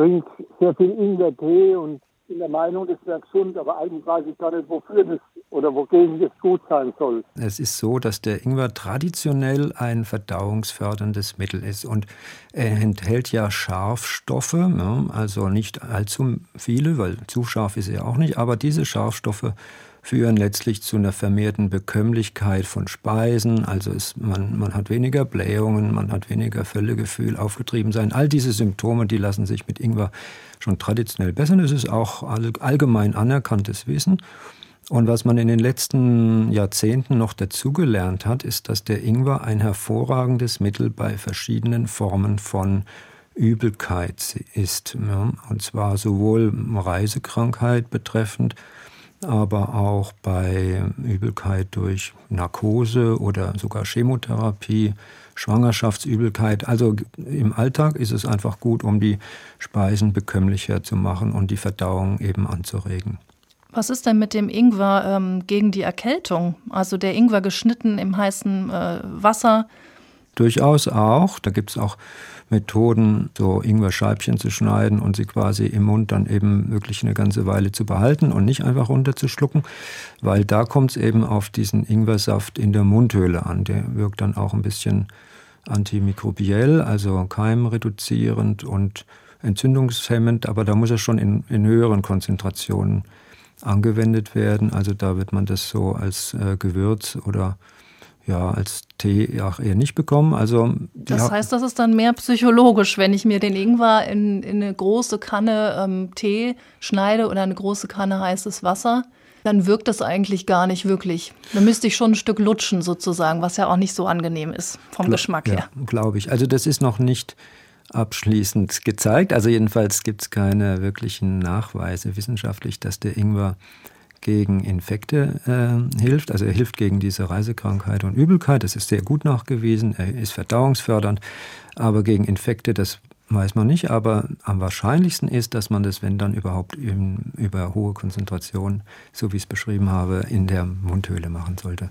trinke sehr viel Ingwertee und bin der Meinung, das wäre gesund, aber eigentlich weiß ich gar nicht, wofür das oder wogegen das gut sein soll. Es ist so, dass der Ingwer traditionell ein verdauungsförderndes Mittel ist und er enthält ja Scharfstoffe, ja, also nicht allzu viele, weil zu scharf ist er auch nicht, aber diese Scharfstoffe führen letztlich zu einer vermehrten Bekömmlichkeit von Speisen. Also ist, man, man hat weniger Blähungen, man hat weniger Völlegefühl, aufgetrieben sein. All diese Symptome, die lassen sich mit Ingwer schon traditionell bessern. Es ist auch allgemein anerkanntes Wissen. Und was man in den letzten Jahrzehnten noch dazugelernt hat, ist, dass der Ingwer ein hervorragendes Mittel bei verschiedenen Formen von Übelkeit ist. Und zwar sowohl Reisekrankheit betreffend, aber auch bei Übelkeit durch Narkose oder sogar Chemotherapie, Schwangerschaftsübelkeit. Also im Alltag ist es einfach gut, um die Speisen bekömmlicher zu machen und die Verdauung eben anzuregen. Was ist denn mit dem Ingwer ähm, gegen die Erkältung? Also der Ingwer geschnitten im heißen äh, Wasser? Durchaus auch. Da gibt es auch Methoden, so Ingwer-Scheibchen zu schneiden und sie quasi im Mund dann eben wirklich eine ganze Weile zu behalten und nicht einfach runterzuschlucken, weil da kommt es eben auf diesen Ingwersaft in der Mundhöhle an. Der wirkt dann auch ein bisschen antimikrobiell, also keimreduzierend und entzündungshemmend, aber da muss er schon in, in höheren Konzentrationen angewendet werden. Also da wird man das so als äh, Gewürz oder ja, als Tee auch eher nicht bekommen. Also, das heißt, das ist dann mehr psychologisch, wenn ich mir den Ingwer in, in eine große Kanne ähm, Tee schneide oder eine große Kanne heißes Wasser, dann wirkt das eigentlich gar nicht wirklich. Da müsste ich schon ein Stück lutschen sozusagen, was ja auch nicht so angenehm ist vom Gla Geschmack her. Ja, glaube ich. Also das ist noch nicht abschließend gezeigt. Also jedenfalls gibt es keine wirklichen Nachweise wissenschaftlich, dass der Ingwer gegen Infekte äh, hilft. Also er hilft gegen diese Reisekrankheit und Übelkeit. Das ist sehr gut nachgewiesen. Er ist verdauungsfördernd. Aber gegen Infekte, das weiß man nicht. Aber am wahrscheinlichsten ist, dass man das, wenn dann überhaupt in, über hohe Konzentrationen, so wie ich es beschrieben habe, in der Mundhöhle machen sollte.